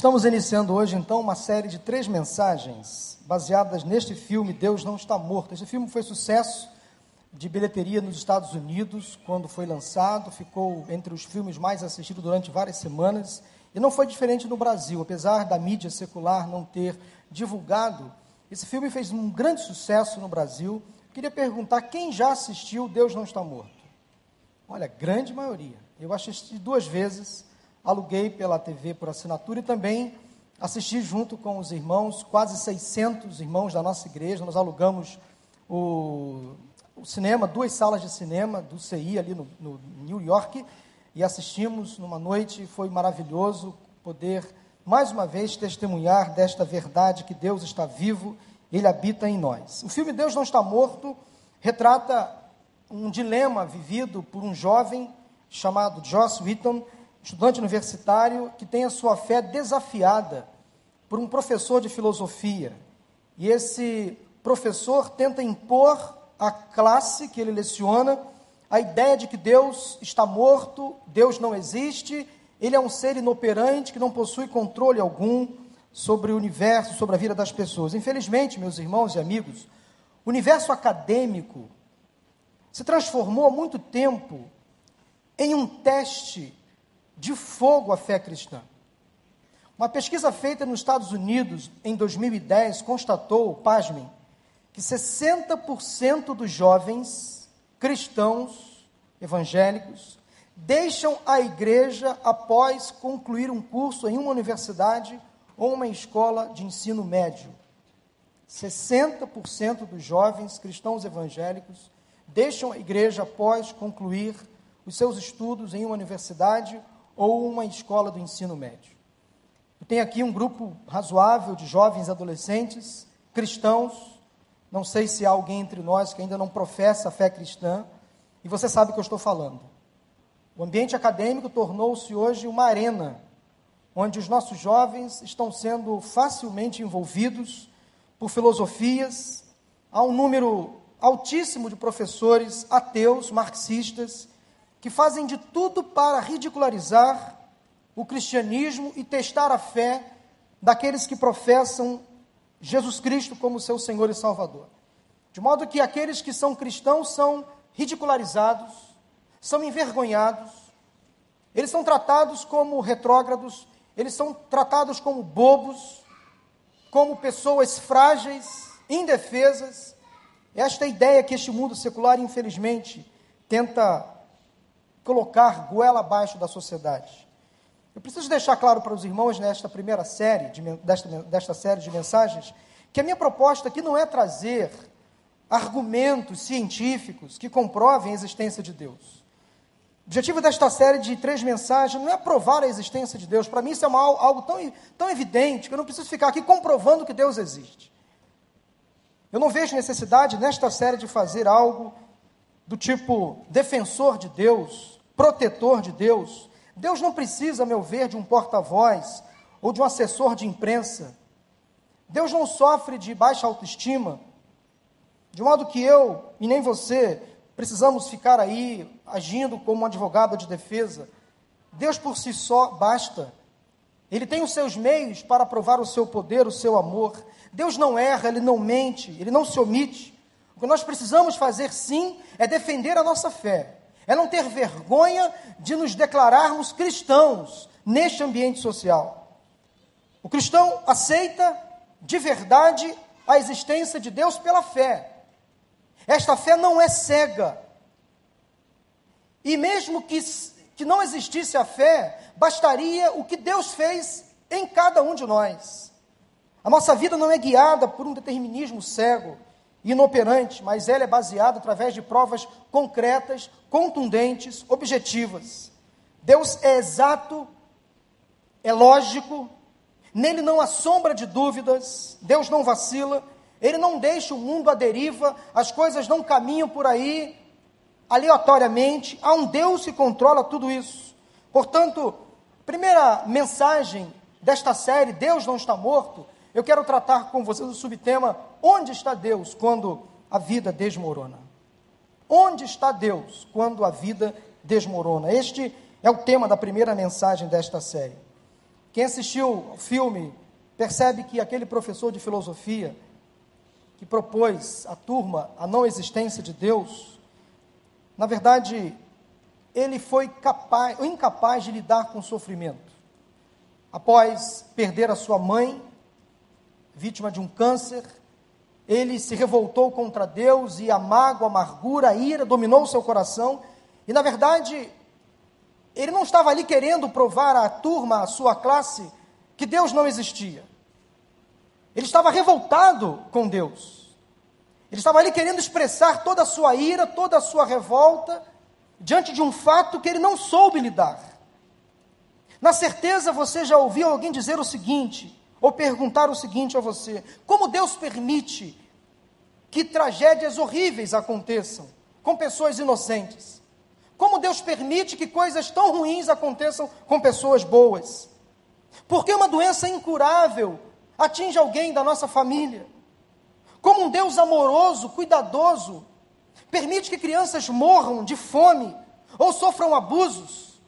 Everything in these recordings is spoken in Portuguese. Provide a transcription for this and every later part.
Estamos iniciando hoje, então, uma série de três mensagens baseadas neste filme Deus Não Está Morto. Este filme foi sucesso de bilheteria nos Estados Unidos quando foi lançado, ficou entre os filmes mais assistidos durante várias semanas e não foi diferente no Brasil, apesar da mídia secular não ter divulgado. Esse filme fez um grande sucesso no Brasil. Queria perguntar quem já assistiu Deus Não Está Morto? Olha, grande maioria. Eu assisti duas vezes aluguei pela TV por assinatura e também assisti junto com os irmãos, quase 600 irmãos da nossa igreja. Nós alugamos o, o cinema, duas salas de cinema do CI ali no, no New York e assistimos numa noite. Foi maravilhoso poder mais uma vez testemunhar desta verdade que Deus está vivo, Ele habita em nós. O filme Deus não está morto retrata um dilema vivido por um jovem chamado Joss Wheaton estudante universitário que tem a sua fé desafiada por um professor de filosofia. E esse professor tenta impor à classe que ele leciona a ideia de que Deus está morto, Deus não existe, ele é um ser inoperante que não possui controle algum sobre o universo, sobre a vida das pessoas. Infelizmente, meus irmãos e amigos, o universo acadêmico se transformou há muito tempo em um teste de fogo à fé cristã. Uma pesquisa feita nos Estados Unidos em 2010 constatou, pasmem, que 60% dos jovens cristãos evangélicos deixam a igreja após concluir um curso em uma universidade ou uma escola de ensino médio. 60% dos jovens cristãos evangélicos deixam a igreja após concluir os seus estudos em uma universidade ou uma escola do ensino médio. Eu tenho aqui um grupo razoável de jovens adolescentes cristãos. Não sei se há alguém entre nós que ainda não professa a fé cristã, e você sabe o que eu estou falando. O ambiente acadêmico tornou-se hoje uma arena onde os nossos jovens estão sendo facilmente envolvidos por filosofias. Há um número altíssimo de professores ateus, marxistas, que fazem de tudo para ridicularizar o cristianismo e testar a fé daqueles que professam Jesus Cristo como seu Senhor e Salvador. De modo que aqueles que são cristãos são ridicularizados, são envergonhados, eles são tratados como retrógrados, eles são tratados como bobos, como pessoas frágeis, indefesas. Esta é ideia que este mundo secular, infelizmente, tenta colocar goela abaixo da sociedade. Eu preciso deixar claro para os irmãos nesta primeira série, de, desta, desta série de mensagens, que a minha proposta aqui não é trazer argumentos científicos que comprovem a existência de Deus. O objetivo desta série de três mensagens não é provar a existência de Deus. Para mim, isso é uma, algo tão, tão evidente que eu não preciso ficar aqui comprovando que Deus existe. Eu não vejo necessidade nesta série de fazer algo do tipo defensor de Deus, protetor de Deus. Deus não precisa, a meu ver, de um porta-voz ou de um assessor de imprensa. Deus não sofre de baixa autoestima, de modo que eu e nem você precisamos ficar aí agindo como um advogado de defesa. Deus por si só basta. Ele tem os seus meios para provar o seu poder, o seu amor. Deus não erra, ele não mente, ele não se omite. O que nós precisamos fazer, sim, é defender a nossa fé, é não ter vergonha de nos declararmos cristãos neste ambiente social. O cristão aceita de verdade a existência de Deus pela fé. Esta fé não é cega. E mesmo que, que não existisse a fé, bastaria o que Deus fez em cada um de nós. A nossa vida não é guiada por um determinismo cego inoperante, mas ela é baseada através de provas concretas, contundentes, objetivas. Deus é exato, é lógico, nele não há sombra de dúvidas, Deus não vacila, ele não deixa o mundo à deriva, as coisas não caminham por aí aleatoriamente, há um Deus que controla tudo isso. Portanto, primeira mensagem desta série, Deus não está morto, eu quero tratar com vocês o subtema Onde está Deus quando a vida desmorona? Onde está Deus quando a vida desmorona? Este é o tema da primeira mensagem desta série. Quem assistiu ao filme percebe que aquele professor de filosofia que propôs à turma a não existência de Deus, na verdade, ele foi capaz, incapaz de lidar com o sofrimento. Após perder a sua mãe, vítima de um câncer, ele se revoltou contra Deus e a mágoa, a amargura, a ira dominou o seu coração. E na verdade, ele não estava ali querendo provar à turma, à sua classe, que Deus não existia. Ele estava revoltado com Deus. Ele estava ali querendo expressar toda a sua ira, toda a sua revolta, diante de um fato que ele não soube lidar. Na certeza, você já ouviu alguém dizer o seguinte: ou perguntar o seguinte a você: como Deus permite que tragédias horríveis aconteçam com pessoas inocentes? Como Deus permite que coisas tão ruins aconteçam com pessoas boas? Porque uma doença incurável atinge alguém da nossa família? Como um Deus amoroso, cuidadoso, permite que crianças morram de fome ou sofram abusos?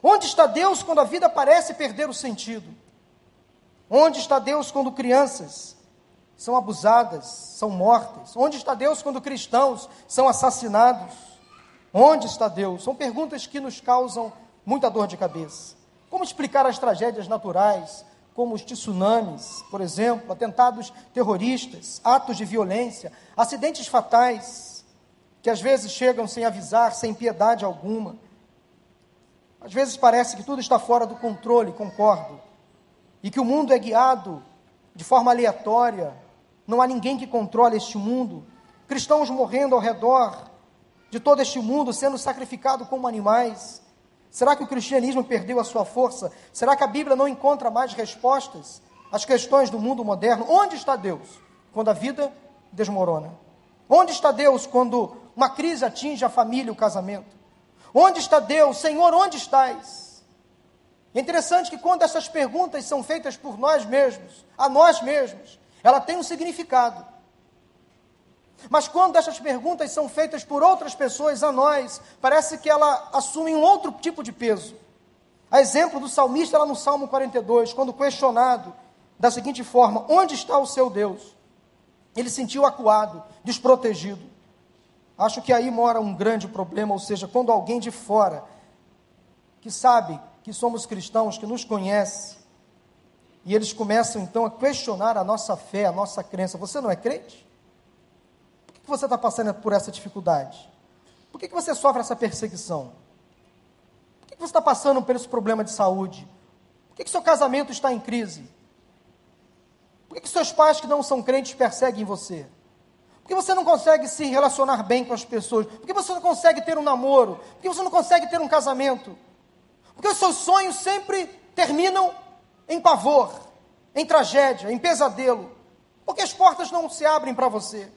Onde está Deus quando a vida parece perder o sentido? Onde está Deus quando crianças são abusadas, são mortas? Onde está Deus quando cristãos são assassinados? Onde está Deus? São perguntas que nos causam muita dor de cabeça. Como explicar as tragédias naturais, como os tsunamis, por exemplo, atentados terroristas, atos de violência, acidentes fatais, que às vezes chegam sem avisar, sem piedade alguma? Às vezes parece que tudo está fora do controle, concordo e que o mundo é guiado de forma aleatória, não há ninguém que controle este mundo, cristãos morrendo ao redor de todo este mundo, sendo sacrificados como animais. Será que o cristianismo perdeu a sua força? Será que a Bíblia não encontra mais respostas às questões do mundo moderno? Onde está Deus quando a vida desmorona? Onde está Deus quando uma crise atinge a família e o casamento? Onde está Deus? Senhor, onde estás? É interessante que quando essas perguntas são feitas por nós mesmos, a nós mesmos, ela tem um significado. Mas quando essas perguntas são feitas por outras pessoas a nós, parece que ela assume um outro tipo de peso. A exemplo do salmista lá no Salmo 42, quando questionado da seguinte forma: Onde está o seu Deus? Ele sentiu acuado, desprotegido. Acho que aí mora um grande problema, ou seja, quando alguém de fora, que sabe que somos cristãos, que nos conhece, e eles começam então a questionar a nossa fé, a nossa crença. Você não é crente? Por que você está passando por essa dificuldade? Por que você sofre essa perseguição? Por que você está passando por esse problema de saúde? Por que seu casamento está em crise? Por que seus pais que não são crentes perseguem você? Por que você não consegue se relacionar bem com as pessoas? Por que você não consegue ter um namoro? Por que você não consegue ter um casamento? Porque os seus sonhos sempre terminam em pavor, em tragédia, em pesadelo. Porque as portas não se abrem para você.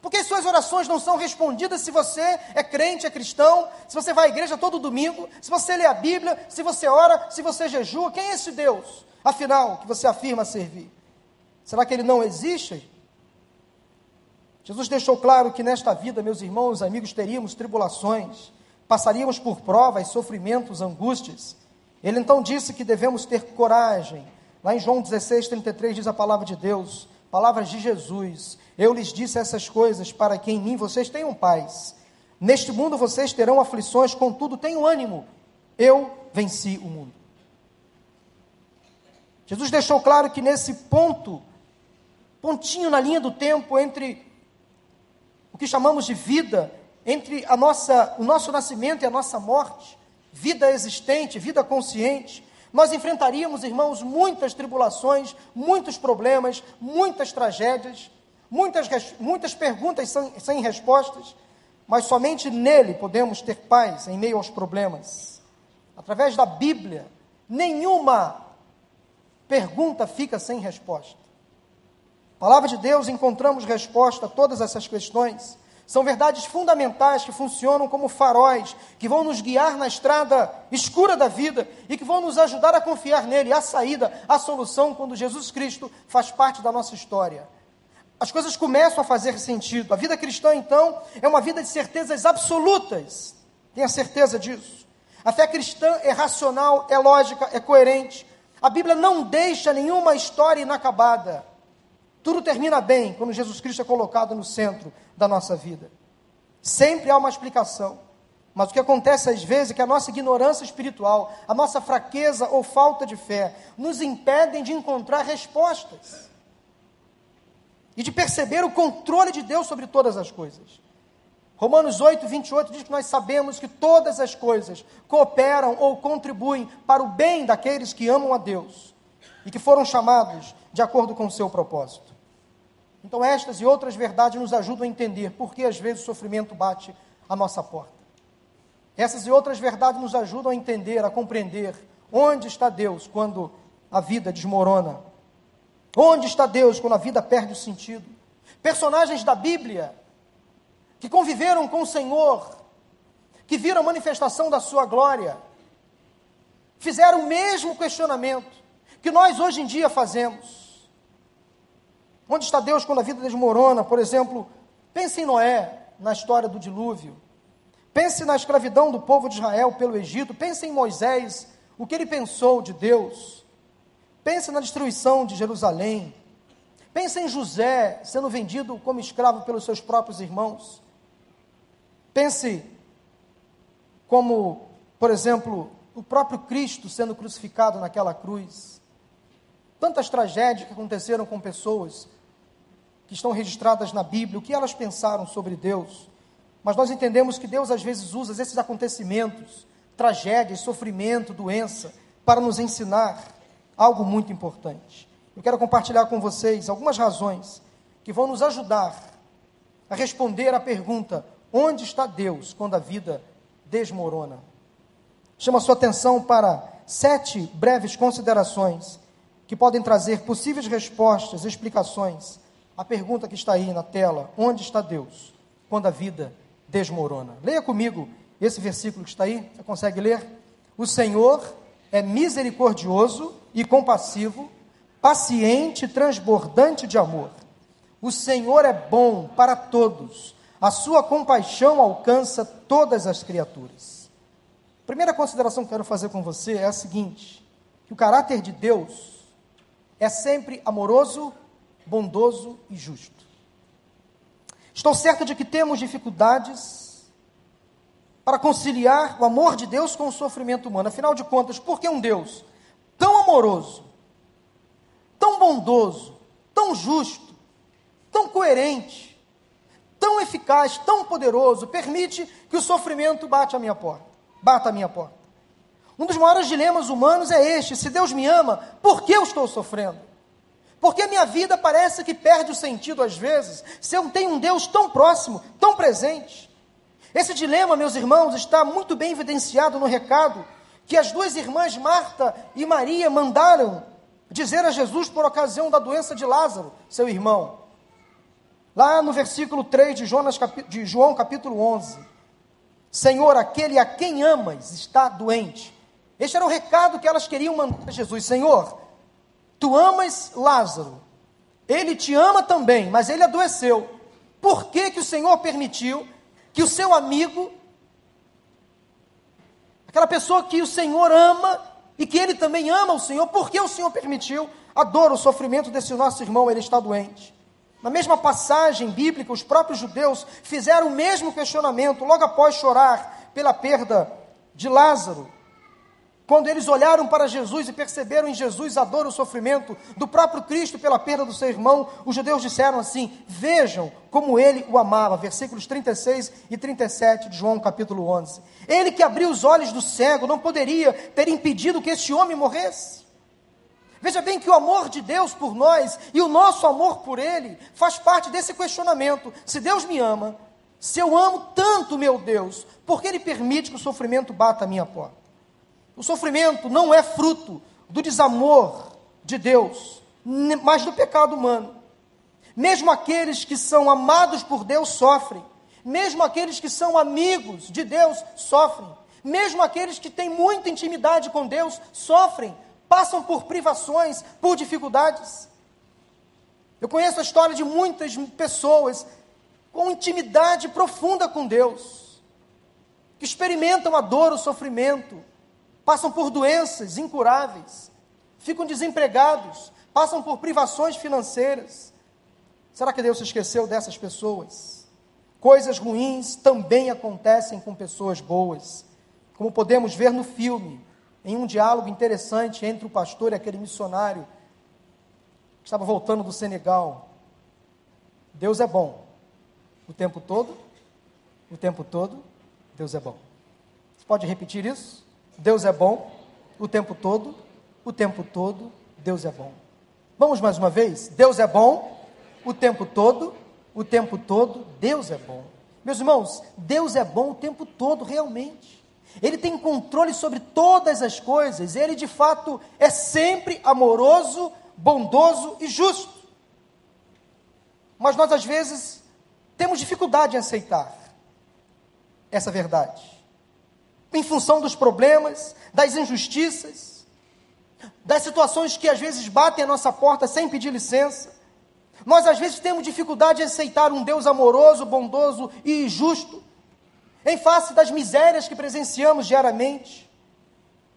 Porque as suas orações não são respondidas se você é crente, é cristão, se você vai à igreja todo domingo, se você lê a Bíblia, se você ora, se você jejua. Quem é esse Deus, afinal, que você afirma servir? Será que ele não existe? Jesus deixou claro que nesta vida, meus irmãos, amigos, teríamos tribulações, passaríamos por provas, sofrimentos, angústias. Ele então disse que devemos ter coragem. Lá em João 16, 33 diz a palavra de Deus, palavras de Jesus: Eu lhes disse essas coisas para que em mim vocês tenham paz. Neste mundo vocês terão aflições, contudo tenham ânimo. Eu venci o mundo. Jesus deixou claro que nesse ponto, pontinho na linha do tempo entre o que chamamos de vida entre a nossa, o nosso nascimento e a nossa morte, vida existente, vida consciente, nós enfrentaríamos, irmãos, muitas tribulações, muitos problemas, muitas tragédias, muitas, muitas perguntas sem, sem respostas, mas somente nele podemos ter paz em meio aos problemas. Através da Bíblia, nenhuma pergunta fica sem resposta. Palavra de Deus, encontramos resposta a todas essas questões. São verdades fundamentais que funcionam como faróis, que vão nos guiar na estrada escura da vida e que vão nos ajudar a confiar nele, a saída, a solução, quando Jesus Cristo faz parte da nossa história. As coisas começam a fazer sentido. A vida cristã, então, é uma vida de certezas absolutas. Tenha certeza disso. A fé cristã é racional, é lógica, é coerente. A Bíblia não deixa nenhuma história inacabada. Tudo termina bem quando Jesus Cristo é colocado no centro da nossa vida. Sempre há uma explicação. Mas o que acontece às vezes é que a nossa ignorância espiritual, a nossa fraqueza ou falta de fé, nos impedem de encontrar respostas e de perceber o controle de Deus sobre todas as coisas. Romanos 8, 28 diz que nós sabemos que todas as coisas cooperam ou contribuem para o bem daqueles que amam a Deus e que foram chamados de acordo com o seu propósito. Então, estas e outras verdades nos ajudam a entender por que às vezes o sofrimento bate à nossa porta. Essas e outras verdades nos ajudam a entender, a compreender onde está Deus quando a vida desmorona. Onde está Deus quando a vida perde o sentido? Personagens da Bíblia que conviveram com o Senhor, que viram a manifestação da sua glória, fizeram o mesmo questionamento que nós hoje em dia fazemos. Onde está Deus quando a vida desmorona? Por exemplo, pense em Noé, na história do dilúvio. Pense na escravidão do povo de Israel pelo Egito. Pense em Moisés, o que ele pensou de Deus. Pense na destruição de Jerusalém. Pense em José sendo vendido como escravo pelos seus próprios irmãos. Pense como, por exemplo, o próprio Cristo sendo crucificado naquela cruz. Tantas tragédias que aconteceram com pessoas que estão registradas na Bíblia, o que elas pensaram sobre Deus. Mas nós entendemos que Deus às vezes usa esses acontecimentos, tragédias, sofrimento, doença, para nos ensinar algo muito importante. Eu quero compartilhar com vocês algumas razões que vão nos ajudar a responder à pergunta: onde está Deus quando a vida desmorona? Chama sua atenção para sete breves considerações que podem trazer possíveis respostas, explicações à pergunta que está aí na tela: onde está Deus quando a vida desmorona? Leia comigo esse versículo que está aí. Você consegue ler? O Senhor é misericordioso e compassivo, paciente transbordante de amor. O Senhor é bom para todos. A sua compaixão alcança todas as criaturas. A primeira consideração que quero fazer com você é a seguinte: que o caráter de Deus é sempre amoroso, bondoso e justo. Estou certo de que temos dificuldades para conciliar o amor de Deus com o sofrimento humano. Afinal de contas, por que um Deus tão amoroso, tão bondoso, tão justo, tão coerente, tão eficaz, tão poderoso, permite que o sofrimento bate a minha porta, bata a minha porta? Um dos maiores dilemas humanos é este: se Deus me ama, por que eu estou sofrendo? Porque a minha vida parece que perde o sentido às vezes, se eu tenho um Deus tão próximo, tão presente. Esse dilema, meus irmãos, está muito bem evidenciado no recado que as duas irmãs Marta e Maria mandaram dizer a Jesus por ocasião da doença de Lázaro, seu irmão. Lá no versículo 3 de, Jonas, de João capítulo 11. Senhor, aquele a quem amas está doente. Este era o recado que elas queriam mandar a Jesus. Senhor, Tu amas Lázaro, ele te ama também, mas ele adoeceu. Por que, que o Senhor permitiu que o seu amigo, aquela pessoa que o Senhor ama e que ele também ama o Senhor, por que o Senhor permitiu a dor, o sofrimento desse nosso irmão, ele está doente? Na mesma passagem bíblica, os próprios judeus fizeram o mesmo questionamento logo após chorar pela perda de Lázaro. Quando eles olharam para Jesus e perceberam em Jesus a dor e o sofrimento do próprio Cristo pela perda do seu irmão, os judeus disseram assim: Vejam como ele o amava. Versículos 36 e 37 de João capítulo 11. Ele que abriu os olhos do cego não poderia ter impedido que este homem morresse. Veja bem que o amor de Deus por nós e o nosso amor por Ele faz parte desse questionamento. Se Deus me ama, se eu amo tanto meu Deus, por que Ele permite que o sofrimento bata a minha porta? O sofrimento não é fruto do desamor de Deus, mas do pecado humano. Mesmo aqueles que são amados por Deus sofrem. Mesmo aqueles que são amigos de Deus sofrem. Mesmo aqueles que têm muita intimidade com Deus sofrem, passam por privações, por dificuldades. Eu conheço a história de muitas pessoas com intimidade profunda com Deus, que experimentam a dor, o sofrimento, passam por doenças incuráveis, ficam desempregados, passam por privações financeiras. Será que Deus se esqueceu dessas pessoas? Coisas ruins também acontecem com pessoas boas, como podemos ver no filme, em um diálogo interessante entre o pastor e aquele missionário que estava voltando do Senegal. Deus é bom o tempo todo, o tempo todo, Deus é bom. Você pode repetir isso? Deus é bom o tempo todo, o tempo todo, Deus é bom. Vamos mais uma vez? Deus é bom o tempo todo, o tempo todo, Deus é bom. Meus irmãos, Deus é bom o tempo todo, realmente. Ele tem controle sobre todas as coisas, ele de fato é sempre amoroso, bondoso e justo. Mas nós às vezes temos dificuldade em aceitar essa verdade. Em função dos problemas, das injustiças, das situações que às vezes batem a nossa porta sem pedir licença. Nós às vezes temos dificuldade em aceitar um Deus amoroso, bondoso e justo em face das misérias que presenciamos diariamente.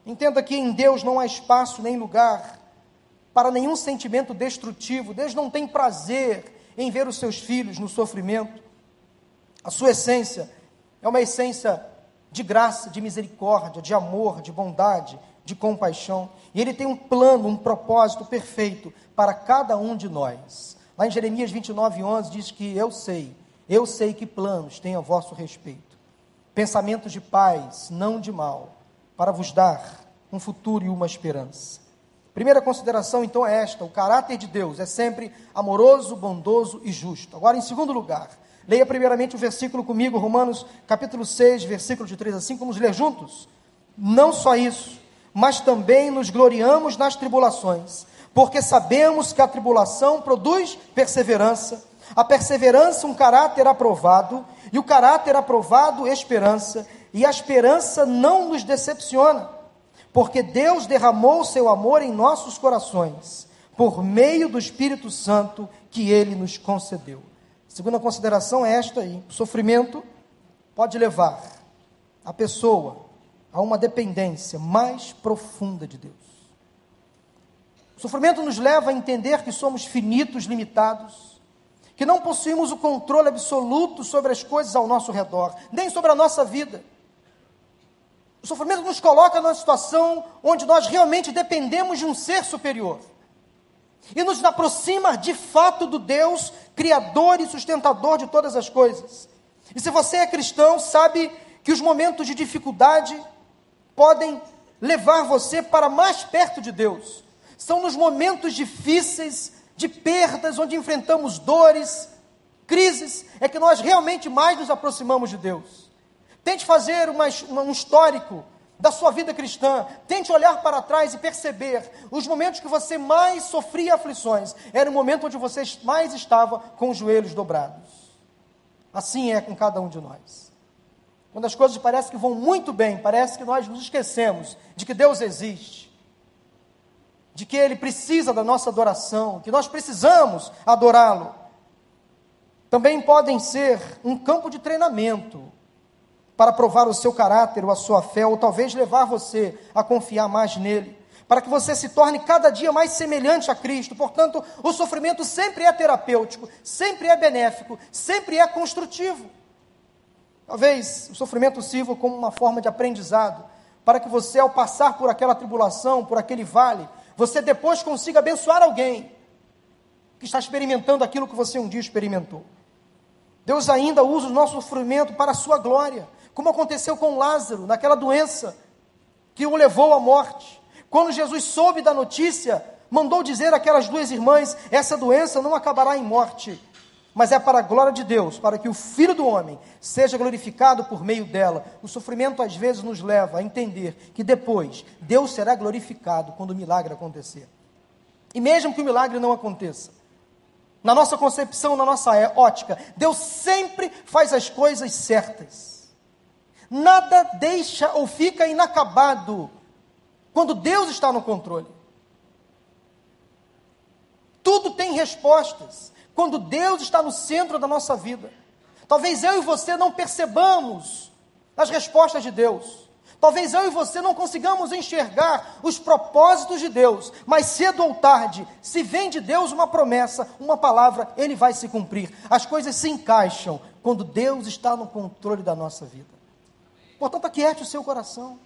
Entenda que em Deus não há espaço nem lugar para nenhum sentimento destrutivo. Deus não tem prazer em ver os seus filhos no sofrimento. A sua essência é uma essência de graça, de misericórdia, de amor, de bondade, de compaixão. E Ele tem um plano, um propósito perfeito para cada um de nós. Lá em Jeremias 29, 11 diz que eu sei, eu sei que planos têm a vosso respeito pensamentos de paz, não de mal, para vos dar um futuro e uma esperança. Primeira consideração, então, é esta: o caráter de Deus é sempre amoroso, bondoso e justo. Agora, em segundo lugar, leia primeiramente o versículo comigo, Romanos capítulo 6, versículo de 3 a 5, vamos ler juntos? Não só isso, mas também nos gloriamos nas tribulações, porque sabemos que a tribulação produz perseverança a perseverança, um caráter aprovado, e o caráter aprovado, esperança, e a esperança não nos decepciona, porque Deus derramou o seu amor em nossos corações, por meio do Espírito Santo que ele nos concedeu. Segunda consideração é esta aí: o sofrimento pode levar a pessoa a uma dependência mais profunda de Deus. O sofrimento nos leva a entender que somos finitos, limitados, que não possuímos o controle absoluto sobre as coisas ao nosso redor, nem sobre a nossa vida. O sofrimento nos coloca numa situação onde nós realmente dependemos de um ser superior. E nos aproxima de fato do Deus, Criador e sustentador de todas as coisas. E se você é cristão, sabe que os momentos de dificuldade podem levar você para mais perto de Deus. São nos momentos difíceis de perdas, onde enfrentamos dores, crises, é que nós realmente mais nos aproximamos de Deus. Tente fazer uma, um histórico da sua vida cristã. Tente olhar para trás e perceber os momentos que você mais sofria aflições. Era o momento onde você mais estava com os joelhos dobrados. Assim é com cada um de nós. Quando as coisas parecem que vão muito bem, parece que nós nos esquecemos de que Deus existe de que Ele precisa da nossa adoração, que nós precisamos adorá-lo, também podem ser um campo de treinamento para provar o seu caráter ou a sua fé, ou talvez levar você a confiar mais nele, para que você se torne cada dia mais semelhante a Cristo. Portanto, o sofrimento sempre é terapêutico, sempre é benéfico, sempre é construtivo. Talvez o sofrimento sirva como uma forma de aprendizado, para que você, ao passar por aquela tribulação, por aquele vale, você depois consiga abençoar alguém que está experimentando aquilo que você um dia experimentou. Deus ainda usa o nosso sofrimento para a sua glória, como aconteceu com Lázaro, naquela doença que o levou à morte. Quando Jesus soube da notícia, mandou dizer àquelas duas irmãs: essa doença não acabará em morte, mas é para a glória de Deus, para que o Filho do Homem seja glorificado por meio dela. O sofrimento às vezes nos leva a entender que depois Deus será glorificado quando o milagre acontecer. E mesmo que o milagre não aconteça, na nossa concepção, na nossa é, ótica, Deus sempre faz as coisas certas. Nada deixa ou fica inacabado quando Deus está no controle. Tudo tem respostas quando Deus está no centro da nossa vida. Talvez eu e você não percebamos as respostas de Deus. Talvez eu e você não consigamos enxergar os propósitos de Deus, mas cedo ou tarde, se vem de Deus uma promessa, uma palavra, ele vai se cumprir. As coisas se encaixam quando Deus está no controle da nossa vida. Portanto, aquiete o seu coração.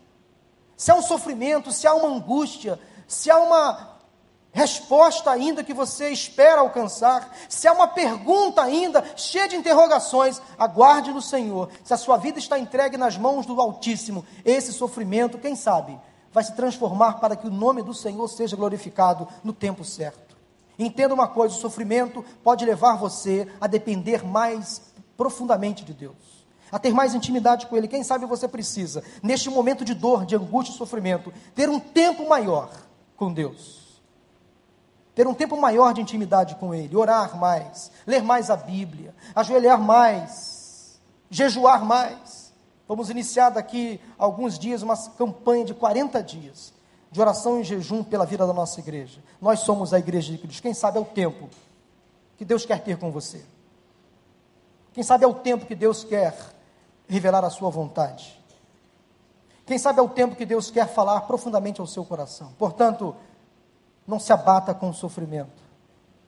Se há um sofrimento, se há uma angústia, se há uma resposta ainda que você espera alcançar, se há uma pergunta ainda cheia de interrogações, aguarde no Senhor. Se a sua vida está entregue nas mãos do Altíssimo, esse sofrimento, quem sabe, vai se transformar para que o nome do Senhor seja glorificado no tempo certo. Entenda uma coisa: o sofrimento pode levar você a depender mais profundamente de Deus. A ter mais intimidade com Ele. Quem sabe você precisa, neste momento de dor, de angústia e sofrimento, ter um tempo maior com Deus ter um tempo maior de intimidade com Ele, orar mais, ler mais a Bíblia, ajoelhar mais, jejuar mais. Vamos iniciar daqui alguns dias uma campanha de 40 dias de oração e jejum pela vida da nossa igreja. Nós somos a igreja de Cristo. Quem sabe é o tempo que Deus quer ter com você. Quem sabe é o tempo que Deus quer revelar a sua vontade. Quem sabe é o tempo que Deus quer falar profundamente ao seu coração. Portanto, não se abata com o sofrimento.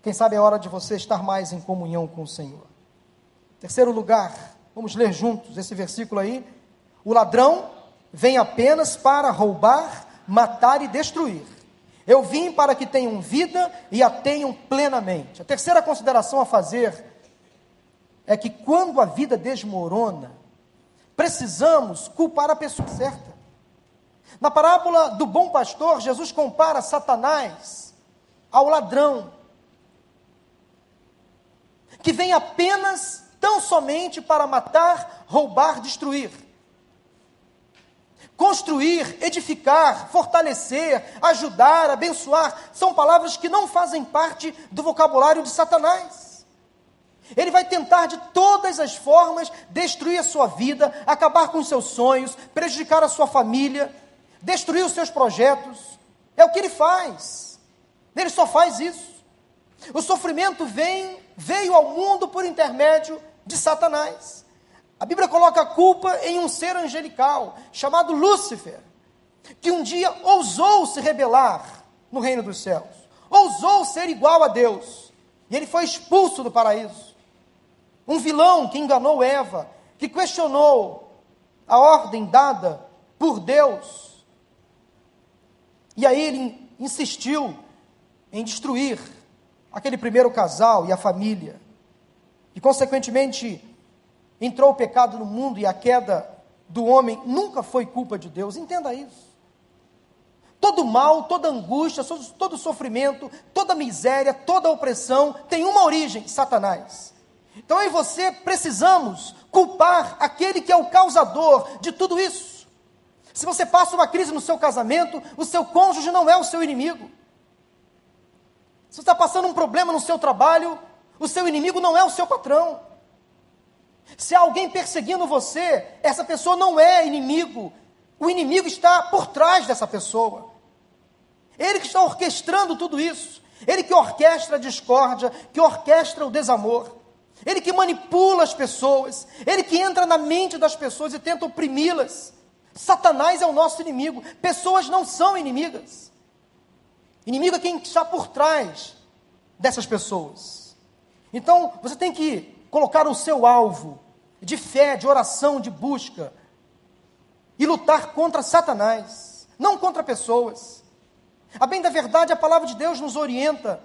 Quem sabe é hora de você estar mais em comunhão com o Senhor. Terceiro lugar, vamos ler juntos esse versículo aí. O ladrão vem apenas para roubar, matar e destruir. Eu vim para que tenham vida e a tenham plenamente. A terceira consideração a fazer é que quando a vida desmorona, precisamos culpar a pessoa certa. Na parábola do bom pastor, Jesus compara Satanás ao ladrão, que vem apenas, tão somente para matar, roubar, destruir. Construir, edificar, fortalecer, ajudar, abençoar, são palavras que não fazem parte do vocabulário de Satanás. Ele vai tentar de todas as formas destruir a sua vida, acabar com seus sonhos, prejudicar a sua família destruir os seus projetos. É o que ele faz. Ele só faz isso. O sofrimento vem, veio ao mundo por intermédio de Satanás. A Bíblia coloca a culpa em um ser angelical chamado Lúcifer, que um dia ousou se rebelar no reino dos céus, ousou ser igual a Deus, e ele foi expulso do paraíso. Um vilão que enganou Eva, que questionou a ordem dada por Deus, e aí ele insistiu em destruir aquele primeiro casal e a família. E, consequentemente, entrou o pecado no mundo e a queda do homem nunca foi culpa de Deus. Entenda isso. Todo mal, toda angústia, todo sofrimento, toda miséria, toda opressão tem uma origem: Satanás. Então eu e você precisamos culpar aquele que é o causador de tudo isso. Se você passa uma crise no seu casamento, o seu cônjuge não é o seu inimigo. Se você está passando um problema no seu trabalho, o seu inimigo não é o seu patrão. Se há alguém perseguindo você, essa pessoa não é inimigo. O inimigo está por trás dessa pessoa. Ele que está orquestrando tudo isso. Ele que orquestra a discórdia, que orquestra o desamor. Ele que manipula as pessoas. Ele que entra na mente das pessoas e tenta oprimi-las. Satanás é o nosso inimigo. Pessoas não são inimigas. Inimigo é quem está por trás dessas pessoas. Então, você tem que colocar o seu alvo de fé, de oração, de busca e lutar contra Satanás, não contra pessoas. A bem da verdade, a palavra de Deus nos orienta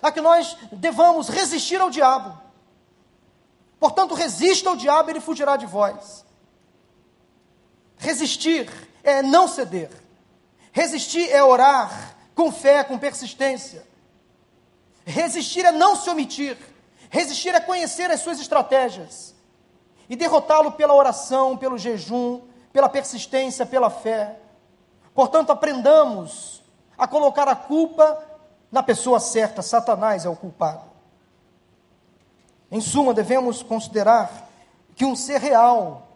a que nós devamos resistir ao diabo. Portanto, resista ao diabo, ele fugirá de vós. Resistir é não ceder. Resistir é orar com fé, com persistência. Resistir é não se omitir. Resistir é conhecer as suas estratégias e derrotá-lo pela oração, pelo jejum, pela persistência, pela fé. Portanto, aprendamos a colocar a culpa na pessoa certa. Satanás é o culpado. Em suma, devemos considerar que um ser real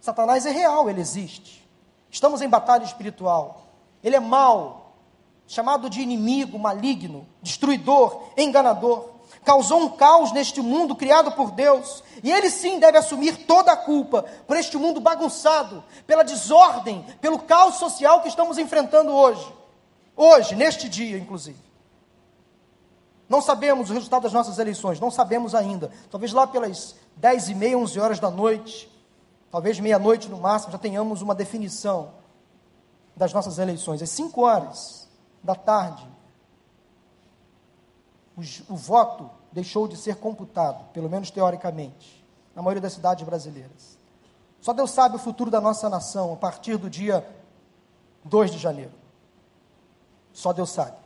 Satanás é real, ele existe. Estamos em batalha espiritual. Ele é mau, chamado de inimigo, maligno, destruidor, enganador. causou um caos neste mundo criado por Deus, e ele sim deve assumir toda a culpa por este mundo bagunçado, pela desordem, pelo caos social que estamos enfrentando hoje. Hoje, neste dia, inclusive. Não sabemos o resultado das nossas eleições, não sabemos ainda. Talvez lá pelas dez e meia, onze horas da noite, talvez meia-noite no máximo, já tenhamos uma definição das nossas eleições. Às cinco horas da tarde, o, o voto deixou de ser computado, pelo menos teoricamente, na maioria das cidades brasileiras. Só Deus sabe o futuro da nossa nação a partir do dia 2 de janeiro. Só Deus sabe.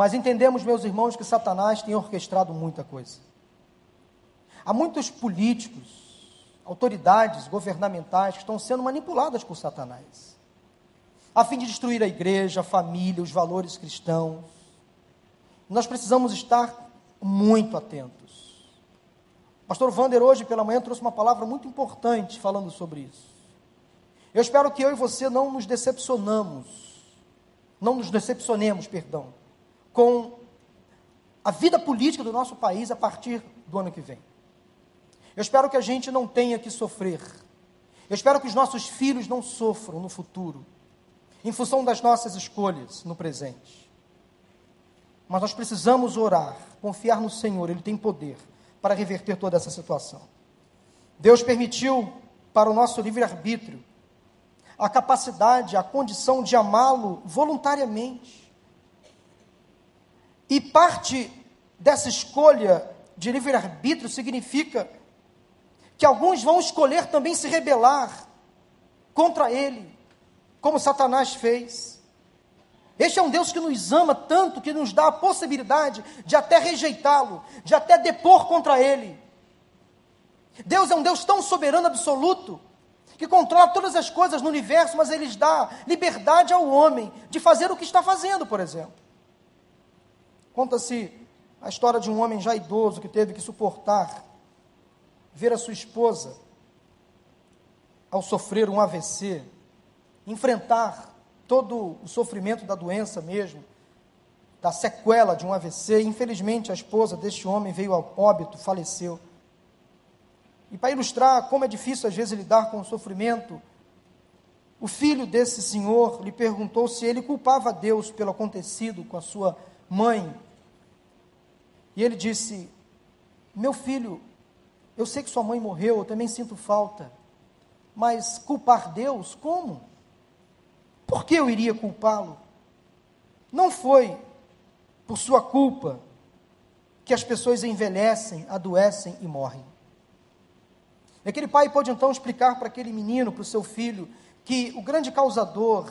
Mas entendemos, meus irmãos, que Satanás tem orquestrado muita coisa. Há muitos políticos, autoridades governamentais que estão sendo manipuladas por Satanás, a fim de destruir a igreja, a família, os valores cristãos nós precisamos estar muito atentos. O pastor Vander hoje pela manhã trouxe uma palavra muito importante falando sobre isso. Eu espero que eu e você não nos decepcionamos, não nos decepcionemos, perdão, com a vida política do nosso país a partir do ano que vem. Eu espero que a gente não tenha que sofrer. Eu espero que os nossos filhos não sofram no futuro, em função das nossas escolhas no presente. Mas nós precisamos orar, confiar no Senhor, Ele tem poder para reverter toda essa situação. Deus permitiu para o nosso livre-arbítrio a capacidade, a condição de amá-lo voluntariamente. E parte dessa escolha de livre-arbítrio significa que alguns vão escolher também se rebelar contra ele, como Satanás fez. Este é um Deus que nos ama tanto que nos dá a possibilidade de até rejeitá-lo, de até depor contra ele. Deus é um Deus tão soberano absoluto que controla todas as coisas no universo, mas ele dá liberdade ao homem de fazer o que está fazendo, por exemplo. Conta-se a história de um homem já idoso que teve que suportar ver a sua esposa, ao sofrer um AVC, enfrentar todo o sofrimento da doença mesmo, da sequela de um AVC. Infelizmente, a esposa deste homem veio ao óbito, faleceu. E para ilustrar como é difícil às vezes lidar com o sofrimento, o filho desse senhor lhe perguntou se ele culpava Deus pelo acontecido com a sua mãe. E ele disse: Meu filho, eu sei que sua mãe morreu, eu também sinto falta, mas culpar Deus, como? Por que eu iria culpá-lo? Não foi por sua culpa que as pessoas envelhecem, adoecem e morrem. E aquele pai pode então explicar para aquele menino, para o seu filho, que o grande causador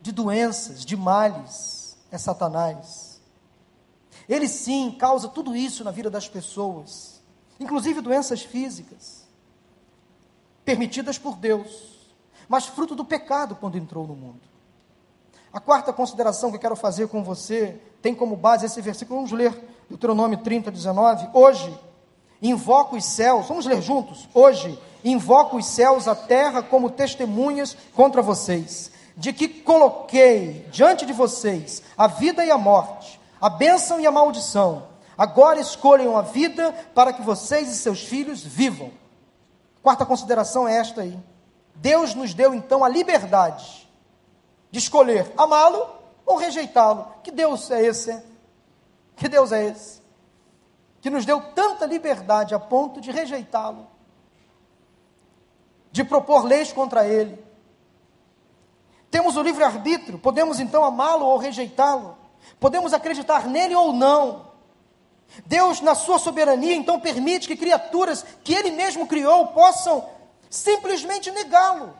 de doenças, de males, é Satanás. Ele sim causa tudo isso na vida das pessoas, inclusive doenças físicas, permitidas por Deus mas fruto do pecado quando entrou no mundo. A quarta consideração que eu quero fazer com você tem como base esse versículo. Vamos ler Deuteronômio 30, 19. Hoje invoco os céus, vamos ler juntos. Hoje invoco os céus, a terra, como testemunhas contra vocês, de que coloquei diante de vocês a vida e a morte, a bênção e a maldição. Agora escolham a vida para que vocês e seus filhos vivam. Quarta consideração é esta aí. Deus nos deu então a liberdade de escolher amá-lo ou rejeitá-lo. Que Deus é esse? Que Deus é esse? Que nos deu tanta liberdade a ponto de rejeitá-lo, de propor leis contra ele. Temos o livre-arbítrio, podemos então amá-lo ou rejeitá-lo, podemos acreditar nele ou não. Deus, na sua soberania, então permite que criaturas que ele mesmo criou possam simplesmente negá-lo.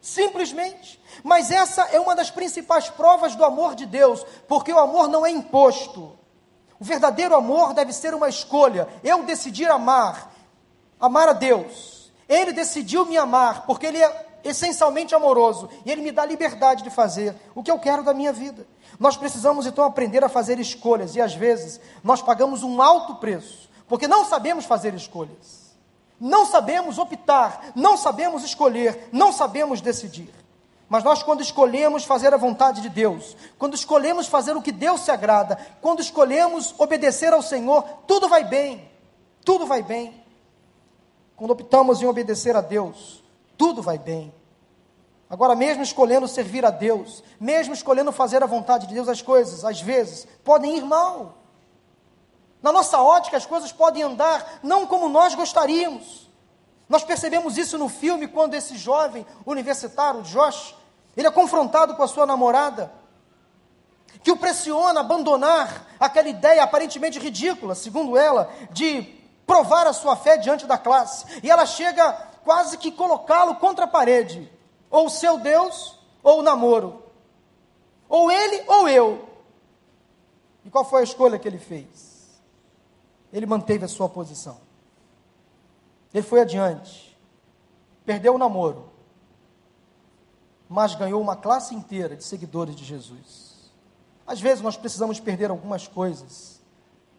Simplesmente. Mas essa é uma das principais provas do amor de Deus, porque o amor não é imposto. O verdadeiro amor deve ser uma escolha. Eu decidir amar, amar a Deus. Ele decidiu me amar, porque Ele é essencialmente amoroso e Ele me dá liberdade de fazer o que eu quero da minha vida. Nós precisamos então aprender a fazer escolhas e às vezes nós pagamos um alto preço, porque não sabemos fazer escolhas. Não sabemos optar, não sabemos escolher, não sabemos decidir. Mas nós, quando escolhemos fazer a vontade de Deus, quando escolhemos fazer o que Deus se agrada, quando escolhemos obedecer ao Senhor, tudo vai bem. Tudo vai bem. Quando optamos em obedecer a Deus, tudo vai bem. Agora, mesmo escolhendo servir a Deus, mesmo escolhendo fazer a vontade de Deus, as coisas, às vezes, podem ir mal. Na nossa ótica, as coisas podem andar não como nós gostaríamos. Nós percebemos isso no filme quando esse jovem universitário, Josh, ele é confrontado com a sua namorada, que o pressiona a abandonar aquela ideia aparentemente ridícula, segundo ela, de provar a sua fé diante da classe. E ela chega quase que colocá-lo contra a parede. Ou seu Deus, ou o namoro. Ou ele, ou eu. E qual foi a escolha que ele fez? Ele manteve a sua posição. Ele foi adiante. Perdeu o namoro. Mas ganhou uma classe inteira de seguidores de Jesus. Às vezes nós precisamos perder algumas coisas,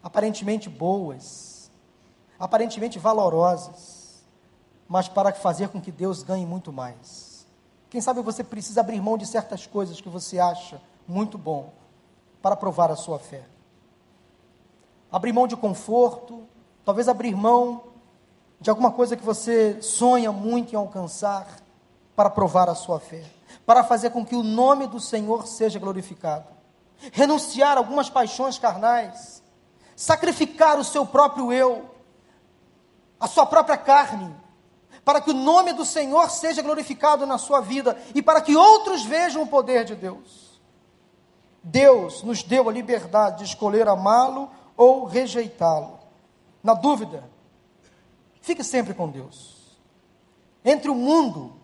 aparentemente boas, aparentemente valorosas, mas para fazer com que Deus ganhe muito mais. Quem sabe você precisa abrir mão de certas coisas que você acha muito bom para provar a sua fé. Abrir mão de conforto, talvez abrir mão de alguma coisa que você sonha muito em alcançar para provar a sua fé, para fazer com que o nome do Senhor seja glorificado. Renunciar algumas paixões carnais, sacrificar o seu próprio eu, a sua própria carne, para que o nome do Senhor seja glorificado na sua vida e para que outros vejam o poder de Deus. Deus nos deu a liberdade de escolher amá-lo ou rejeitá-lo. Na dúvida, fique sempre com Deus. Entre o mundo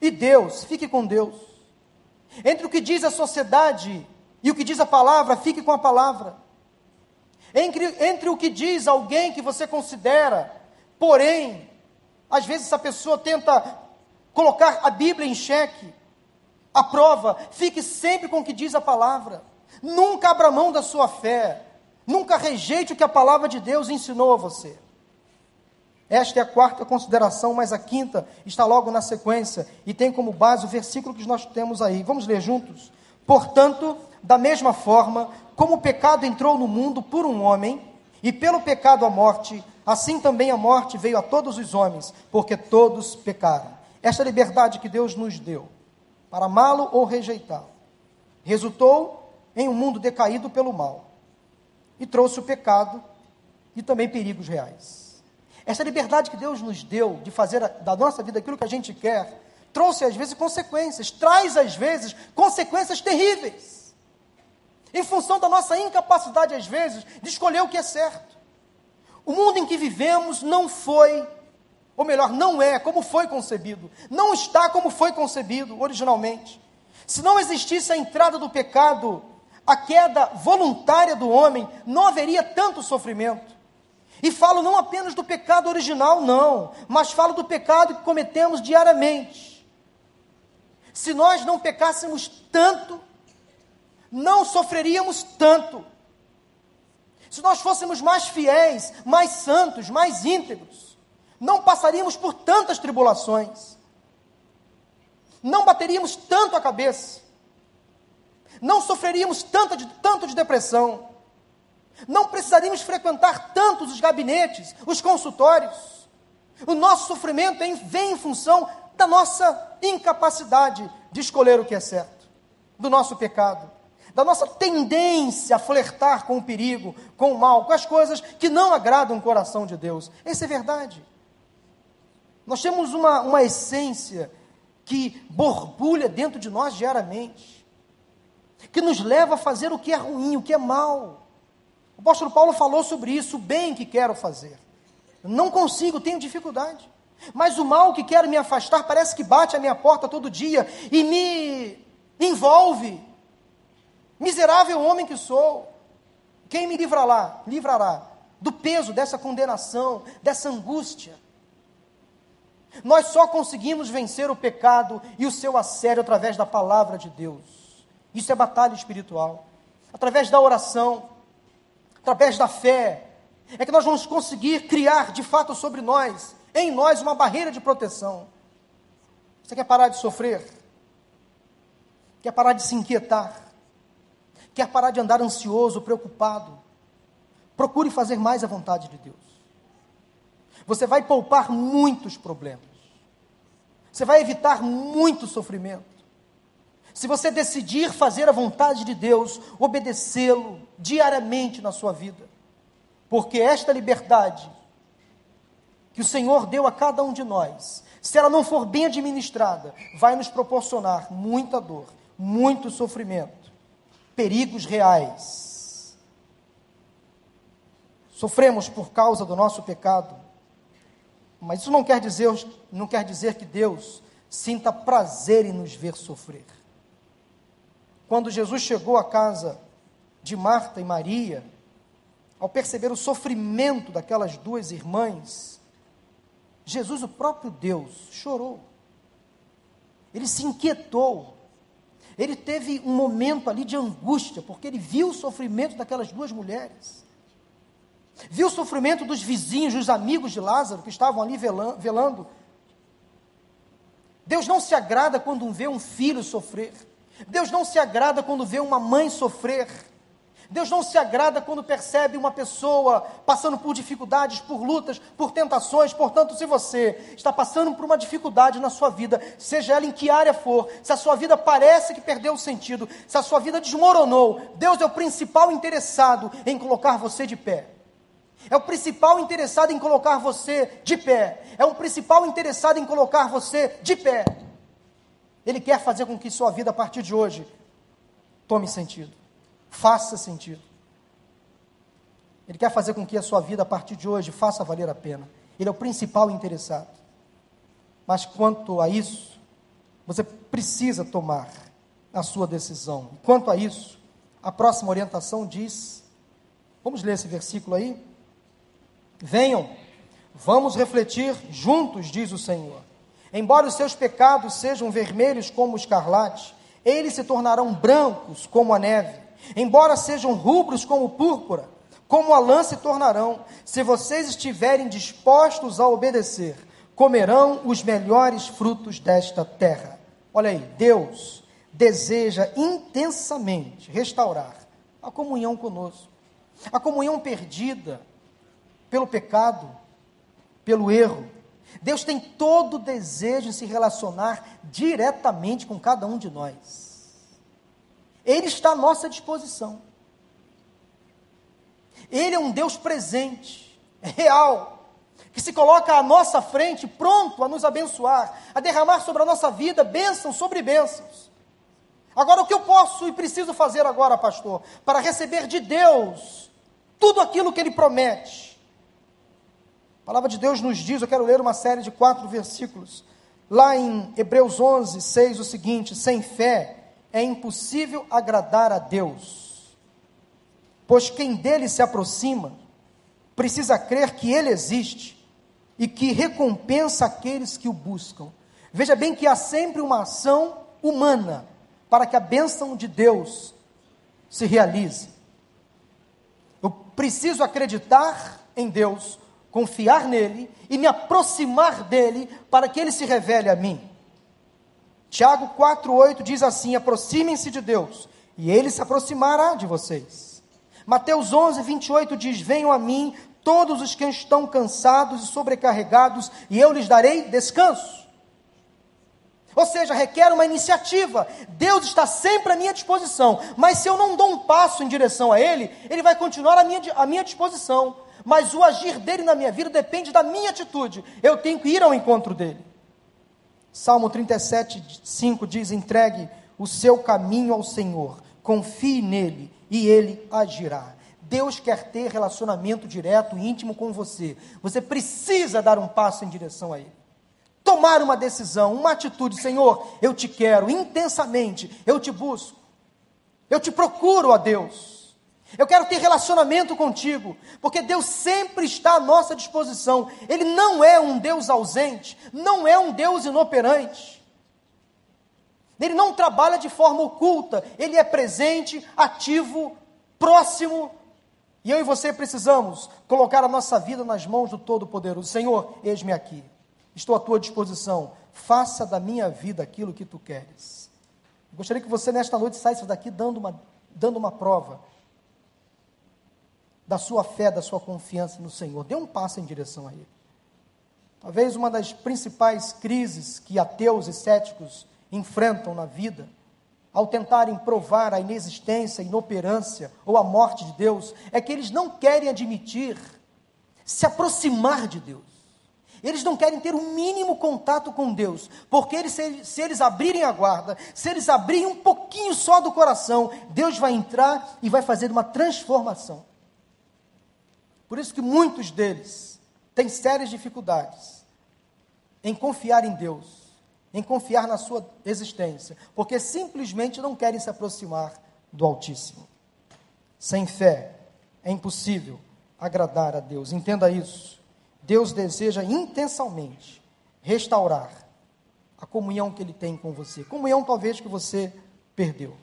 e Deus, fique com Deus. Entre o que diz a sociedade e o que diz a palavra, fique com a palavra. Entre, entre o que diz alguém que você considera, porém, às vezes essa pessoa tenta colocar a Bíblia em xeque. A prova, fique sempre com o que diz a palavra. Nunca abra mão da sua fé. Nunca rejeite o que a palavra de Deus ensinou a você. Esta é a quarta consideração, mas a quinta está logo na sequência e tem como base o versículo que nós temos aí. Vamos ler juntos? Portanto, da mesma forma, como o pecado entrou no mundo por um homem, e pelo pecado a morte, Assim também a morte veio a todos os homens, porque todos pecaram. Esta liberdade que Deus nos deu, para amá-lo ou rejeitá-lo, resultou em um mundo decaído pelo mal e trouxe o pecado e também perigos reais. Essa liberdade que Deus nos deu de fazer da nossa vida aquilo que a gente quer, trouxe às vezes consequências, traz às vezes consequências terríveis, em função da nossa incapacidade às vezes de escolher o que é certo. O mundo em que vivemos não foi, ou melhor, não é como foi concebido, não está como foi concebido originalmente. Se não existisse a entrada do pecado, a queda voluntária do homem, não haveria tanto sofrimento. E falo não apenas do pecado original, não, mas falo do pecado que cometemos diariamente. Se nós não pecássemos tanto, não sofreríamos tanto. Se nós fôssemos mais fiéis, mais santos, mais íntegros, não passaríamos por tantas tribulações, não bateríamos tanto a cabeça, não sofreríamos tanto de, tanto de depressão, não precisaríamos frequentar tantos os gabinetes, os consultórios. O nosso sofrimento vem em função da nossa incapacidade de escolher o que é certo, do nosso pecado da nossa tendência a flertar com o perigo, com o mal, com as coisas que não agradam o coração de Deus. Essa é verdade. Nós temos uma, uma essência que borbulha dentro de nós diariamente, que nos leva a fazer o que é ruim, o que é mal. O apóstolo Paulo falou sobre isso, o bem que quero fazer. Não consigo, tenho dificuldade. Mas o mal que quero me afastar parece que bate à minha porta todo dia e me envolve, Miserável homem que sou, quem me livrará? Livrará do peso dessa condenação, dessa angústia. Nós só conseguimos vencer o pecado e o seu assédio através da palavra de Deus. Isso é batalha espiritual. Através da oração, através da fé, é que nós vamos conseguir criar de fato sobre nós, em nós, uma barreira de proteção. Você quer parar de sofrer? quer parar de se inquietar, quer parar de andar ansioso, preocupado, procure fazer mais a vontade de Deus. Você vai poupar muitos problemas. Você vai evitar muito sofrimento. Se você decidir fazer a vontade de Deus, obedecê-lo diariamente na sua vida. Porque esta liberdade que o Senhor deu a cada um de nós, se ela não for bem administrada, vai nos proporcionar muita dor, muito sofrimento, perigos reais. Sofremos por causa do nosso pecado, mas isso não quer dizer, não quer dizer que Deus sinta prazer em nos ver sofrer. Quando Jesus chegou à casa de Marta e Maria, ao perceber o sofrimento daquelas duas irmãs, Jesus, o próprio Deus, chorou. Ele se inquietou. Ele teve um momento ali de angústia, porque ele viu o sofrimento daquelas duas mulheres. Viu o sofrimento dos vizinhos, dos amigos de Lázaro, que estavam ali velando. Deus não se agrada quando vê um filho sofrer. Deus não se agrada quando vê uma mãe sofrer. Deus não se agrada quando percebe uma pessoa passando por dificuldades, por lutas, por tentações. Portanto, se você está passando por uma dificuldade na sua vida, seja ela em que área for, se a sua vida parece que perdeu o sentido, se a sua vida desmoronou, Deus é o principal interessado em colocar você de pé. É o principal interessado em colocar você de pé. É o principal interessado em colocar você de pé. Ele quer fazer com que sua vida a partir de hoje tome sentido faça sentido. Ele quer fazer com que a sua vida, a partir de hoje, faça valer a pena. Ele é o principal interessado. Mas quanto a isso, você precisa tomar a sua decisão. Quanto a isso, a próxima orientação diz: vamos ler esse versículo aí? Venham, vamos refletir juntos, diz o Senhor. Embora os seus pecados sejam vermelhos como o escarlate, eles se tornarão brancos como a neve. Embora sejam rubros como púrpura, como a lã se tornarão, se vocês estiverem dispostos a obedecer, comerão os melhores frutos desta terra. Olha aí, Deus deseja intensamente restaurar a comunhão conosco. A comunhão perdida pelo pecado, pelo erro. Deus tem todo o desejo de se relacionar diretamente com cada um de nós. Ele está à nossa disposição. Ele é um Deus presente, real, que se coloca à nossa frente, pronto a nos abençoar, a derramar sobre a nossa vida bênçãos sobre bênçãos. Agora, o que eu posso e preciso fazer agora, pastor, para receber de Deus tudo aquilo que Ele promete? A palavra de Deus nos diz, eu quero ler uma série de quatro versículos, lá em Hebreus 11, 6, o seguinte: sem fé é impossível agradar a Deus, pois quem dele se aproxima precisa crer que ele existe e que recompensa aqueles que o buscam. Veja bem que há sempre uma ação humana para que a bênção de Deus se realize. Eu preciso acreditar em Deus, confiar nele e me aproximar dele para que ele se revele a mim. Tiago 4,8 diz assim: aproximem-se de Deus, e ele se aproximará de vocês. Mateus 11, 28 diz: Venham a mim todos os que estão cansados e sobrecarregados, e eu lhes darei descanso. Ou seja, requer uma iniciativa. Deus está sempre à minha disposição, mas se eu não dou um passo em direção a Ele, Ele vai continuar à minha, à minha disposição. Mas o agir dele na minha vida depende da minha atitude. Eu tenho que ir ao encontro dele. Salmo 37, 5 diz: entregue o seu caminho ao Senhor, confie nele e ele agirá. Deus quer ter relacionamento direto íntimo com você. Você precisa dar um passo em direção a Ele. Tomar uma decisão, uma atitude, Senhor, eu te quero intensamente, eu te busco, eu te procuro, a Deus. Eu quero ter relacionamento contigo, porque Deus sempre está à nossa disposição. Ele não é um Deus ausente, não é um Deus inoperante. Ele não trabalha de forma oculta, ele é presente, ativo, próximo. E eu e você precisamos colocar a nossa vida nas mãos do Todo-Poderoso. Senhor, eis-me aqui, estou à tua disposição. Faça da minha vida aquilo que tu queres. Gostaria que você, nesta noite, saísse daqui dando uma, dando uma prova da sua fé, da sua confiança no Senhor. Dê um passo em direção a Ele. Talvez uma das principais crises que ateus e céticos enfrentam na vida, ao tentarem provar a inexistência, a inoperância ou a morte de Deus, é que eles não querem admitir, se aproximar de Deus. Eles não querem ter o um mínimo contato com Deus, porque eles, se, se, eles abrirem a guarda, se eles abrirem um pouquinho só do coração, Deus vai entrar e vai fazer uma transformação. Por isso que muitos deles têm sérias dificuldades em confiar em Deus, em confiar na sua existência, porque simplesmente não querem se aproximar do Altíssimo. Sem fé é impossível agradar a Deus. Entenda isso. Deus deseja intensamente restaurar a comunhão que Ele tem com você, comunhão talvez que você perdeu.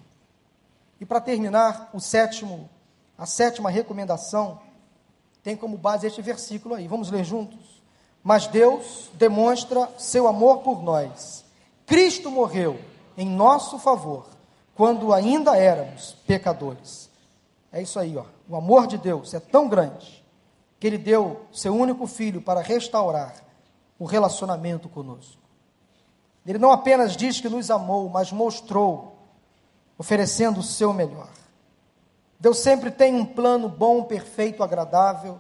E para terminar, o sétimo, a sétima recomendação tem como base este versículo aí. Vamos ler juntos? Mas Deus demonstra seu amor por nós. Cristo morreu em nosso favor quando ainda éramos pecadores. É isso aí, ó. O amor de Deus é tão grande que ele deu seu único filho para restaurar o relacionamento conosco. Ele não apenas diz que nos amou, mas mostrou, oferecendo o seu melhor. Deus sempre tem um plano bom, perfeito, agradável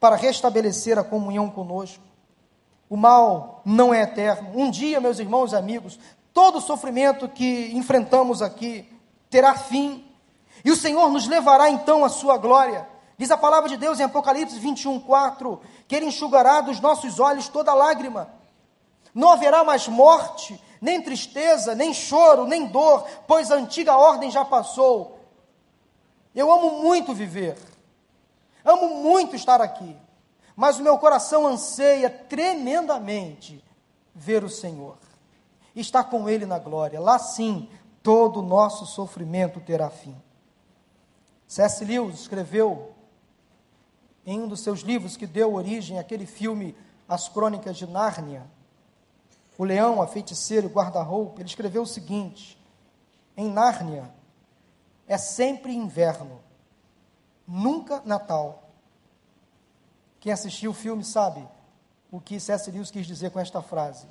para restabelecer a comunhão conosco. O mal não é eterno. Um dia, meus irmãos e amigos, todo o sofrimento que enfrentamos aqui terá fim. E o Senhor nos levará então à sua glória. Diz a palavra de Deus em Apocalipse 21, 4, que Ele enxugará dos nossos olhos toda lágrima. Não haverá mais morte, nem tristeza, nem choro, nem dor, pois a antiga ordem já passou. Eu amo muito viver, amo muito estar aqui, mas o meu coração anseia tremendamente ver o Senhor, estar com Ele na glória. Lá sim, todo o nosso sofrimento terá fim. C.S. Lewis escreveu em um dos seus livros que deu origem àquele filme As Crônicas de Nárnia, O Leão, a Feiticeira e o Guarda-Roupa, ele escreveu o seguinte: Em Nárnia é sempre inverno, nunca Natal. Quem assistiu o filme sabe o que C.S. Lewis quis dizer com esta frase.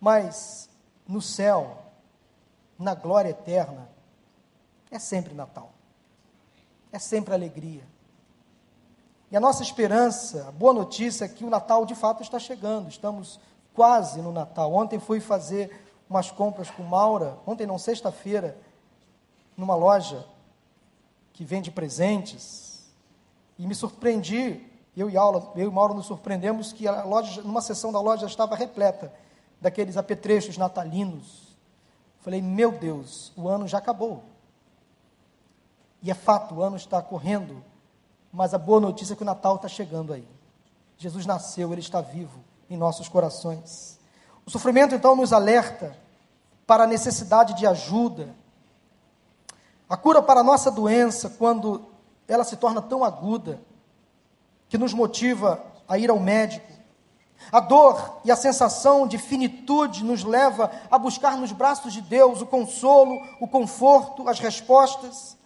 Mas no céu, na glória eterna, é sempre Natal é sempre alegria. E a nossa esperança, a boa notícia é que o Natal de fato está chegando, estamos quase no Natal. Ontem fui fazer umas compras com Maura, ontem não, sexta-feira, numa loja que vende presentes, e me surpreendi, eu e, Aula, eu e Mauro nos surpreendemos que a loja, numa seção da loja estava repleta daqueles apetrechos natalinos. Falei, meu Deus, o ano já acabou. E é fato, o ano está correndo, mas a boa notícia é que o Natal está chegando aí. Jesus nasceu, ele está vivo em nossos corações. O sofrimento então nos alerta para a necessidade de ajuda. A cura para a nossa doença, quando ela se torna tão aguda, que nos motiva a ir ao médico. A dor e a sensação de finitude nos leva a buscar nos braços de Deus o consolo, o conforto, as respostas.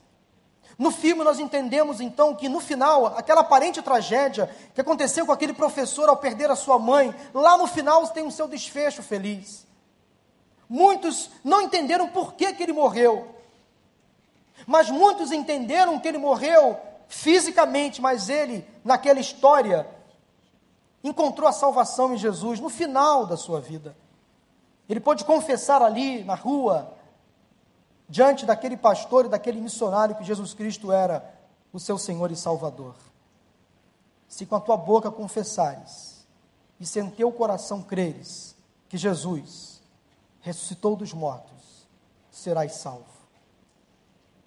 No filme, nós entendemos então que no final, aquela aparente tragédia que aconteceu com aquele professor ao perder a sua mãe, lá no final tem o seu desfecho feliz. Muitos não entenderam por que, que ele morreu, mas muitos entenderam que ele morreu fisicamente, mas ele, naquela história, encontrou a salvação em Jesus no final da sua vida. Ele pôde confessar ali na rua, diante daquele pastor e daquele missionário que Jesus Cristo era o seu Senhor e Salvador. Se com a tua boca confessares e se em teu coração creres que Jesus ressuscitou dos mortos, serás salvo.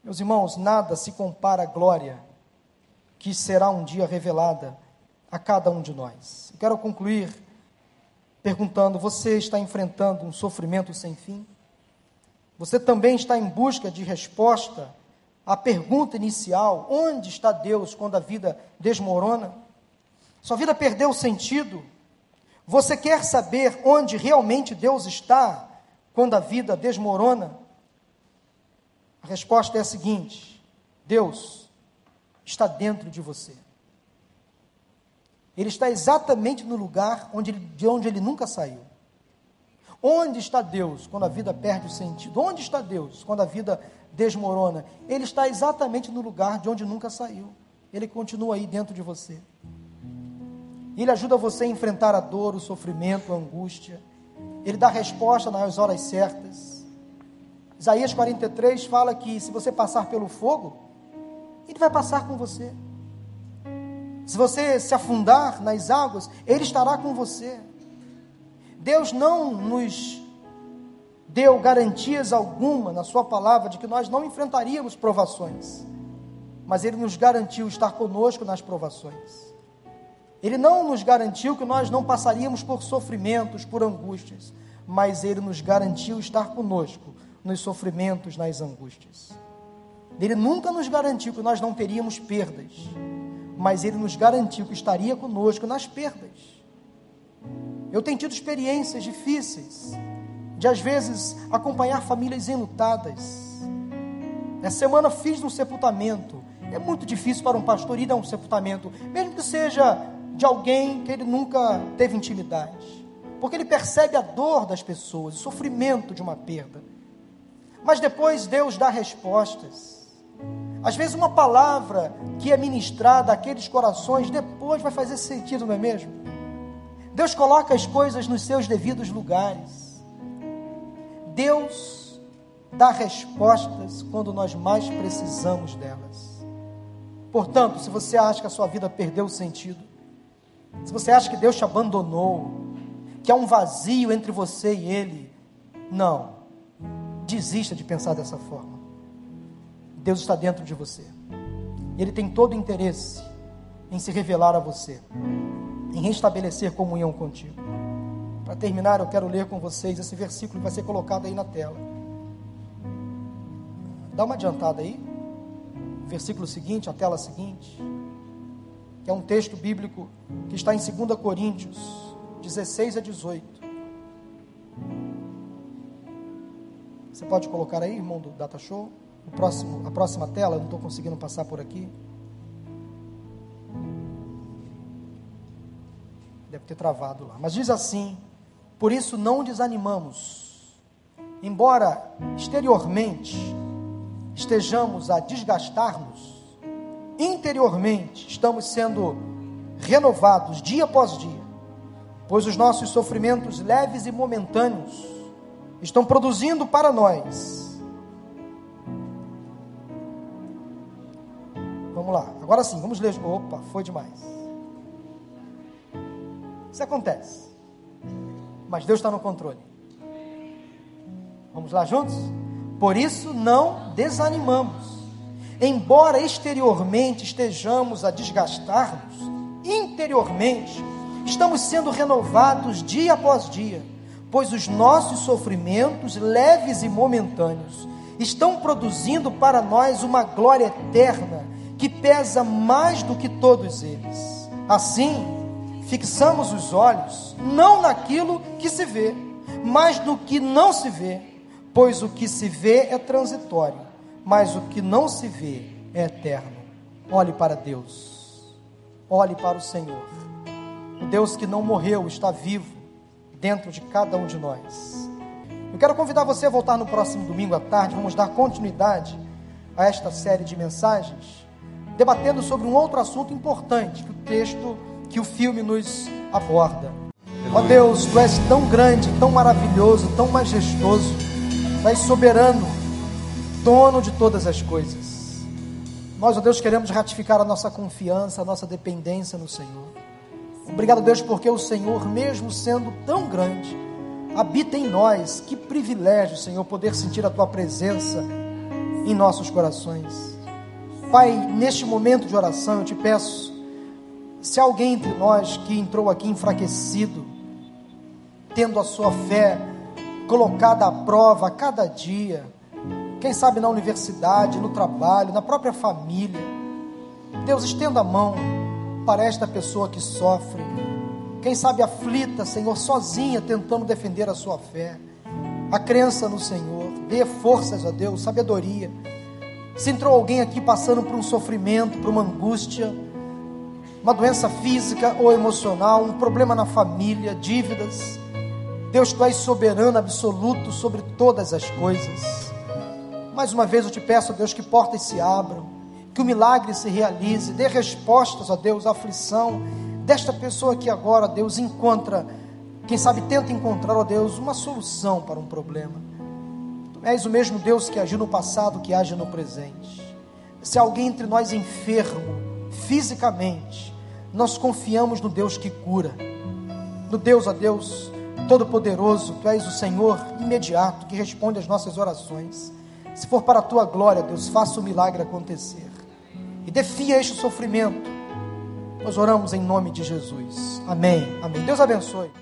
Meus irmãos, nada se compara à glória que será um dia revelada a cada um de nós. Eu quero concluir perguntando: você está enfrentando um sofrimento sem fim? Você também está em busca de resposta à pergunta inicial: onde está Deus quando a vida desmorona? Sua vida perdeu sentido? Você quer saber onde realmente Deus está quando a vida desmorona? A resposta é a seguinte: Deus está dentro de você. Ele está exatamente no lugar onde ele, de onde ele nunca saiu. Onde está Deus quando a vida perde o sentido? Onde está Deus quando a vida desmorona? Ele está exatamente no lugar de onde nunca saiu. Ele continua aí dentro de você. Ele ajuda você a enfrentar a dor, o sofrimento, a angústia. Ele dá resposta nas horas certas. Isaías 43 fala que se você passar pelo fogo, ele vai passar com você. Se você se afundar nas águas, Ele estará com você. Deus não nos deu garantias alguma na Sua palavra de que nós não enfrentaríamos provações, mas Ele nos garantiu estar conosco nas provações. Ele não nos garantiu que nós não passaríamos por sofrimentos, por angústias, mas Ele nos garantiu estar conosco nos sofrimentos, nas angústias. Ele nunca nos garantiu que nós não teríamos perdas mas Ele nos garantiu que estaria conosco nas perdas. Eu tenho tido experiências difíceis, de às vezes acompanhar famílias enlutadas. Essa semana fiz um sepultamento. É muito difícil para um pastor ir a um sepultamento, mesmo que seja de alguém que ele nunca teve intimidade, porque ele percebe a dor das pessoas, o sofrimento de uma perda. Mas depois Deus dá respostas. Às vezes, uma palavra que é ministrada àqueles corações depois vai fazer sentido, não é mesmo? Deus coloca as coisas nos seus devidos lugares. Deus dá respostas quando nós mais precisamos delas. Portanto, se você acha que a sua vida perdeu o sentido, se você acha que Deus te abandonou, que há um vazio entre você e Ele, não, desista de pensar dessa forma. Deus está dentro de você. Ele tem todo o interesse em se revelar a você, em restabelecer comunhão contigo. Para terminar, eu quero ler com vocês esse versículo que vai ser colocado aí na tela. Dá uma adiantada aí. Versículo seguinte, a tela seguinte, que é um texto bíblico que está em 2 Coríntios 16 a 18. Você pode colocar aí, irmão do Data Show? O próximo, a próxima tela, eu não estou conseguindo passar por aqui. Deve ter travado lá. Mas diz assim: Por isso não desanimamos, embora exteriormente estejamos a desgastar-nos, interiormente estamos sendo renovados dia após dia, pois os nossos sofrimentos leves e momentâneos estão produzindo para nós Vamos lá. Agora sim, vamos ler. Opa, foi demais. Isso acontece. Mas Deus está no controle. Vamos lá juntos? Por isso não desanimamos. Embora exteriormente estejamos a desgastar-nos, interiormente estamos sendo renovados dia após dia, pois os nossos sofrimentos, leves e momentâneos, estão produzindo para nós uma glória eterna que pesa mais do que todos eles. Assim, fixamos os olhos não naquilo que se vê, mas no que não se vê, pois o que se vê é transitório, mas o que não se vê é eterno. Olhe para Deus, olhe para o Senhor. O Deus que não morreu está vivo dentro de cada um de nós. Eu quero convidar você a voltar no próximo domingo à tarde, vamos dar continuidade a esta série de mensagens debatendo sobre um outro assunto importante que o texto, que o filme nos aborda. Ó oh Deus, tu és tão grande, tão maravilhoso, tão majestoso, tu és soberano, dono de todas as coisas. Nós, ó oh Deus, queremos ratificar a nossa confiança, a nossa dependência no Senhor. Obrigado, Deus, porque o Senhor, mesmo sendo tão grande, habita em nós. Que privilégio, Senhor, poder sentir a tua presença em nossos corações. Pai, neste momento de oração, eu te peço, se alguém entre nós que entrou aqui enfraquecido, tendo a sua fé colocada à prova a cada dia, quem sabe na universidade, no trabalho, na própria família, Deus estenda a mão para esta pessoa que sofre, quem sabe aflita, Senhor, sozinha, tentando defender a sua fé. a crença no Senhor, dê forças a Deus, sabedoria. Se entrou alguém aqui passando por um sofrimento, por uma angústia, uma doença física ou emocional, um problema na família, dívidas, Deus, tu és soberano absoluto sobre todas as coisas. Mais uma vez eu te peço, Deus, que portas se abram, que o milagre se realize, dê respostas, ó Deus, à aflição desta pessoa que agora, Deus, encontra, quem sabe tenta encontrar, ó Deus, uma solução para um problema. Tu és o mesmo Deus que agiu no passado, que age no presente. Se alguém entre nós enfermo, fisicamente, nós confiamos no Deus que cura, no Deus, ó Deus, Todo-Poderoso, Tu és o Senhor imediato que responde às nossas orações. Se for para a Tua glória, Deus, faça o milagre acontecer. E defia este sofrimento. Nós oramos em nome de Jesus. Amém. Amém. Deus abençoe.